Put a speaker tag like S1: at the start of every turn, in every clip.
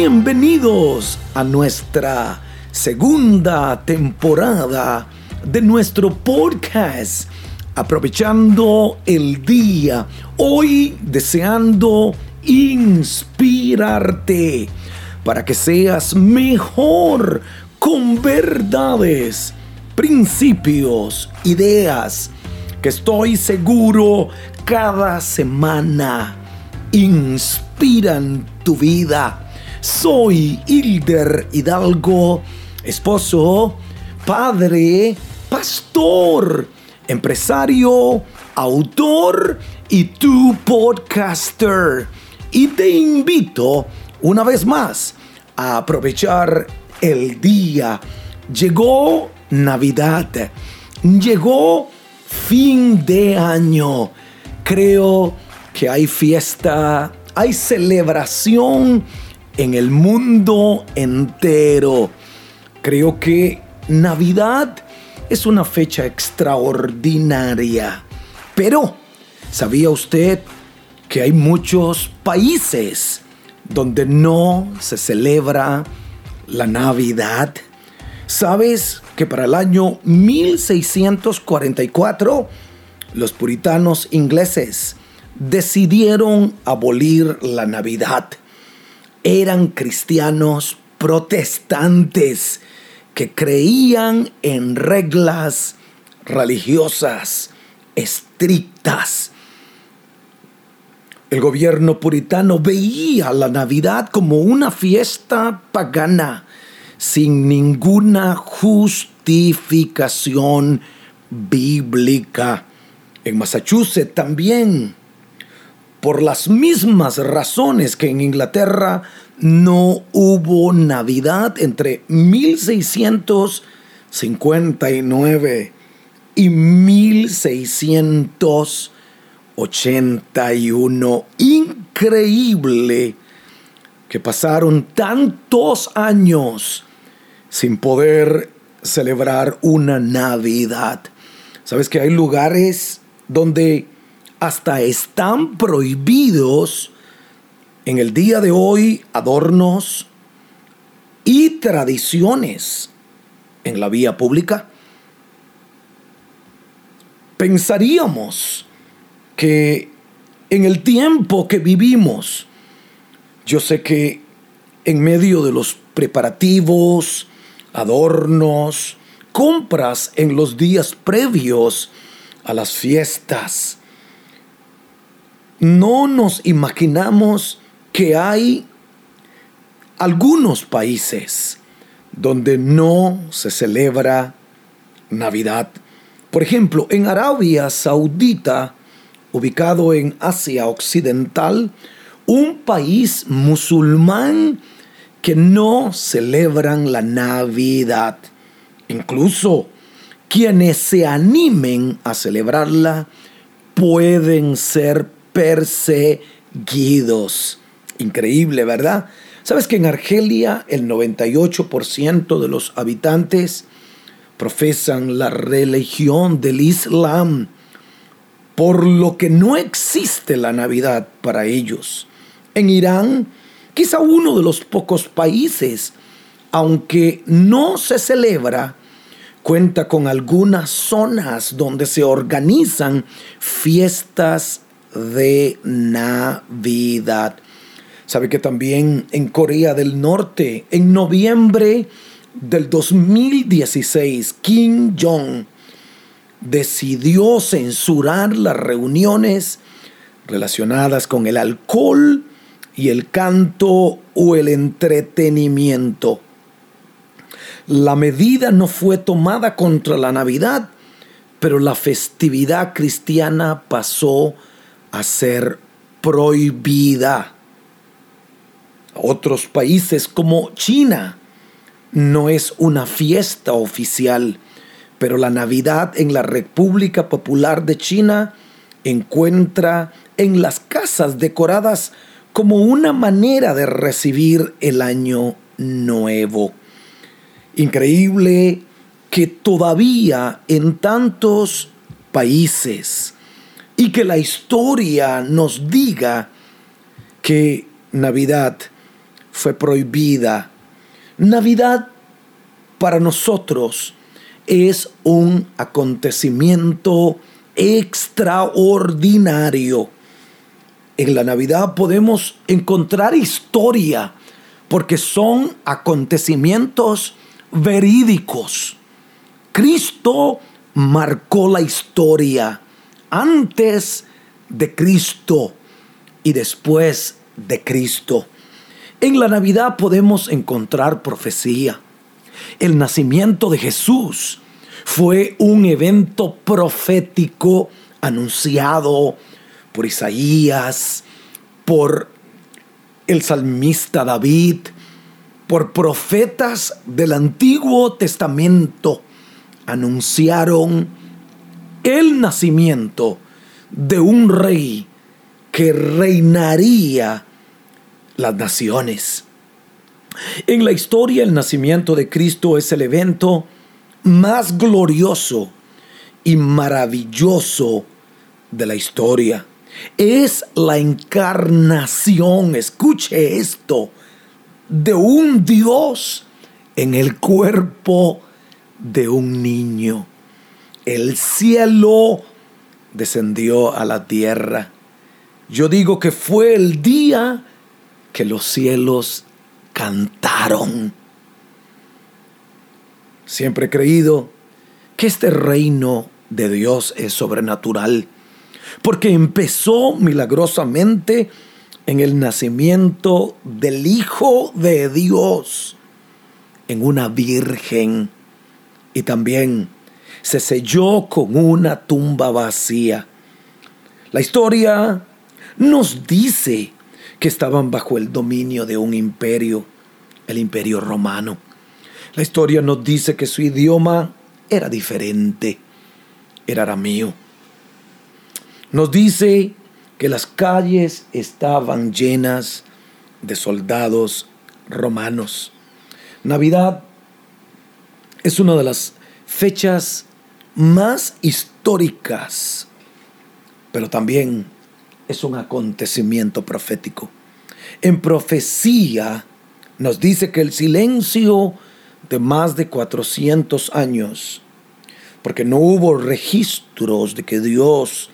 S1: Bienvenidos a nuestra segunda temporada de nuestro podcast. Aprovechando el día, hoy deseando inspirarte para que seas mejor con verdades, principios, ideas que estoy seguro cada semana inspiran tu vida. Soy Hilder Hidalgo, esposo, padre, pastor, empresario, autor y tu podcaster. Y te invito una vez más a aprovechar el día. Llegó Navidad, llegó fin de año. Creo que hay fiesta, hay celebración en el mundo entero. Creo que Navidad es una fecha extraordinaria. Pero, ¿sabía usted que hay muchos países donde no se celebra la Navidad? ¿Sabes que para el año 1644 los puritanos ingleses decidieron abolir la Navidad? Eran cristianos protestantes que creían en reglas religiosas estrictas. El gobierno puritano veía la Navidad como una fiesta pagana sin ninguna justificación bíblica. En Massachusetts también, por las mismas razones que en Inglaterra no hubo Navidad entre 1659 y 1681. Increíble que pasaron tantos años sin poder celebrar una Navidad. Sabes que hay lugares donde hasta están prohibidos en el día de hoy adornos y tradiciones en la vía pública. Pensaríamos que en el tiempo que vivimos, yo sé que en medio de los preparativos, adornos, compras en los días previos a las fiestas. No nos imaginamos que hay algunos países donde no se celebra Navidad. Por ejemplo, en Arabia Saudita, ubicado en Asia Occidental, un país musulmán que no celebran la Navidad. Incluso quienes se animen a celebrarla pueden ser perseguidos. Increíble, ¿verdad? ¿Sabes que en Argelia el 98% de los habitantes profesan la religión del Islam? Por lo que no existe la Navidad para ellos. En Irán quizá uno de los pocos países, aunque no se celebra, cuenta con algunas zonas donde se organizan fiestas de Navidad. Sabe que también en Corea del Norte, en noviembre del 2016, Kim Jong decidió censurar las reuniones relacionadas con el alcohol y el canto o el entretenimiento. La medida no fue tomada contra la Navidad, pero la festividad cristiana pasó a ser prohibida. Otros países como China no es una fiesta oficial, pero la Navidad en la República Popular de China encuentra en las casas decoradas como una manera de recibir el año nuevo. Increíble que todavía en tantos países y que la historia nos diga que Navidad fue prohibida. Navidad para nosotros es un acontecimiento extraordinario. En la Navidad podemos encontrar historia porque son acontecimientos verídicos. Cristo marcó la historia antes de Cristo y después de Cristo. En la Navidad podemos encontrar profecía. El nacimiento de Jesús fue un evento profético anunciado por Isaías, por el salmista David, por profetas del Antiguo Testamento. Anunciaron el nacimiento de un rey que reinaría las naciones. En la historia el nacimiento de Cristo es el evento más glorioso y maravilloso de la historia. Es la encarnación, escuche esto, de un Dios en el cuerpo de un niño. El cielo descendió a la tierra. Yo digo que fue el día que los cielos cantaron. Siempre he creído que este reino de Dios es sobrenatural, porque empezó milagrosamente en el nacimiento del Hijo de Dios, en una virgen, y también se selló con una tumba vacía. La historia nos dice que estaban bajo el dominio de un imperio, el imperio romano. La historia nos dice que su idioma era diferente, era arameo. Nos dice que las calles estaban llenas de soldados romanos. Navidad es una de las fechas más históricas, pero también es un acontecimiento profético. En profecía nos dice que el silencio de más de 400 años, porque no hubo registros de que Dios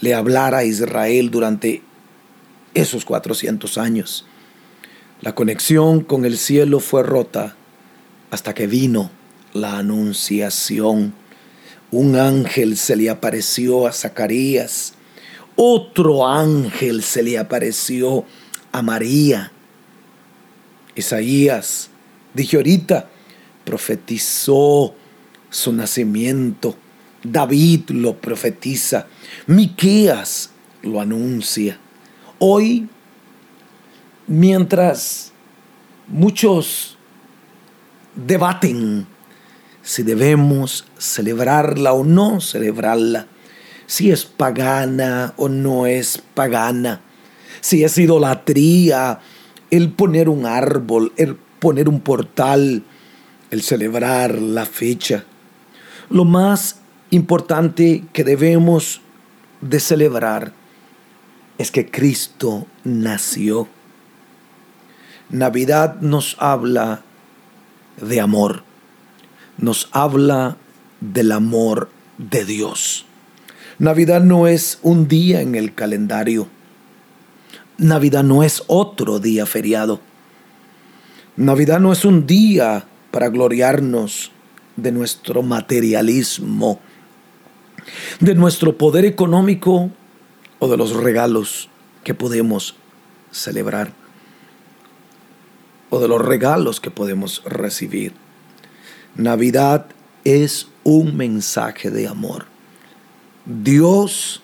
S1: le hablara a Israel durante esos 400 años. La conexión con el cielo fue rota hasta que vino la anunciación. Un ángel se le apareció a Zacarías otro ángel se le apareció a María. Isaías, dije ahorita, profetizó su nacimiento. David lo profetiza. Miqueas lo anuncia. Hoy, mientras muchos debaten si debemos celebrarla o no celebrarla, si es pagana o no es pagana, si es idolatría, el poner un árbol, el poner un portal, el celebrar la fecha. Lo más importante que debemos de celebrar es que Cristo nació. Navidad nos habla de amor, nos habla del amor de Dios. Navidad no es un día en el calendario. Navidad no es otro día feriado. Navidad no es un día para gloriarnos de nuestro materialismo, de nuestro poder económico o de los regalos que podemos celebrar o de los regalos que podemos recibir. Navidad es un mensaje de amor. Dios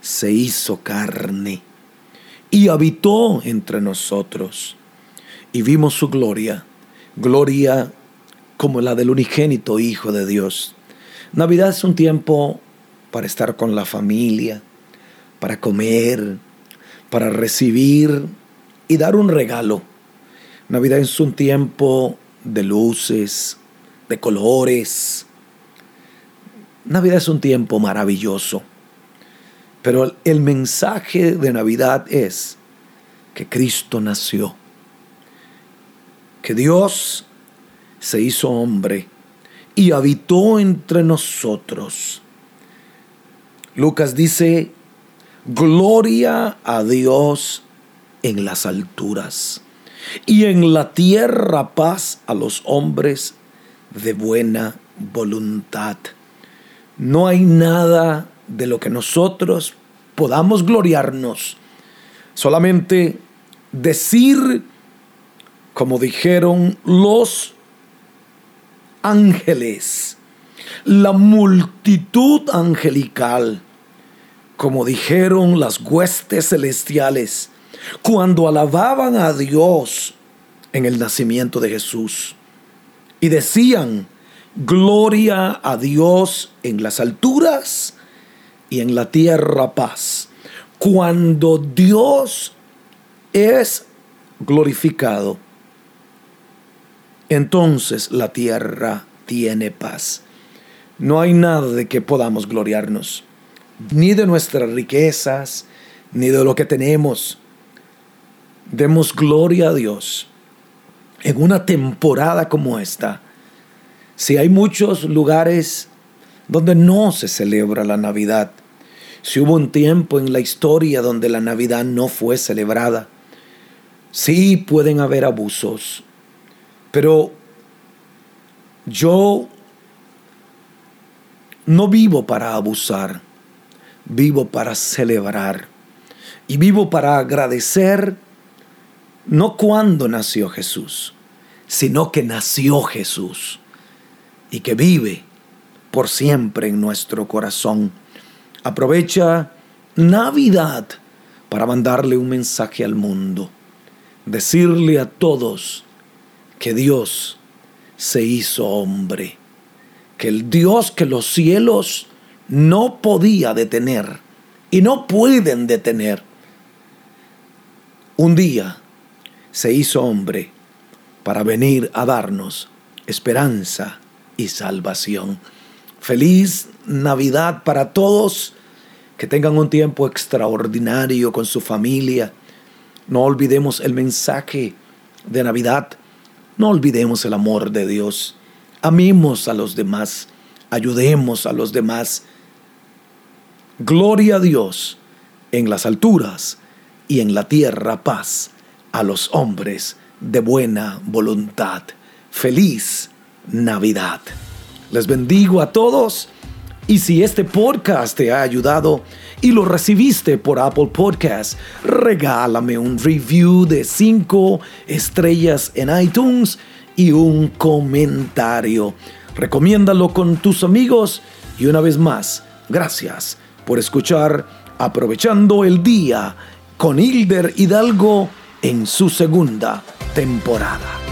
S1: se hizo carne y habitó entre nosotros y vimos su gloria, gloria como la del unigénito Hijo de Dios. Navidad es un tiempo para estar con la familia, para comer, para recibir y dar un regalo. Navidad es un tiempo de luces, de colores, Navidad es un tiempo maravilloso, pero el mensaje de Navidad es que Cristo nació que Dios se hizo hombre y habitó entre nosotros. Lucas dice, gloria a Dios en las alturas y en la tierra paz a los hombres de buena voluntad. No hay nada de lo que nosotros podamos gloriarnos, solamente decir, como dijeron los ángeles, la multitud angelical, como dijeron las huestes celestiales, cuando alababan a Dios en el nacimiento de Jesús y decían, gloria a Dios en las alturas y en la tierra paz. Cuando Dios es glorificado, entonces la tierra tiene paz. No hay nada de que podamos gloriarnos, ni de nuestras riquezas, ni de lo que tenemos. Demos gloria a Dios en una temporada como esta. Si hay muchos lugares donde no se celebra la Navidad, si hubo un tiempo en la historia donde la Navidad no fue celebrada, sí pueden haber abusos, pero yo no vivo para abusar, vivo para celebrar y vivo para agradecer no cuando nació Jesús, sino que nació Jesús y que vive por siempre en nuestro corazón. Aprovecha Navidad para mandarle un mensaje al mundo, decirle a todos que Dios se hizo hombre, que el Dios que los cielos no podía detener y no pueden detener, un día se hizo hombre para venir a darnos esperanza y salvación. Feliz Navidad para todos, que tengan un tiempo extraordinario con su familia. No olvidemos el mensaje de Navidad, no olvidemos el amor de Dios. Amemos a los demás, ayudemos a los demás. Gloria a Dios en las alturas y en la tierra paz a los hombres de buena voluntad. Feliz Navidad. Les bendigo a todos y si este podcast te ha ayudado y lo recibiste por Apple Podcast, regálame un review de 5 estrellas en iTunes y un comentario. Recomiéndalo con tus amigos y una vez más, gracias por escuchar Aprovechando el Día con Hilder Hidalgo en su segunda temporada.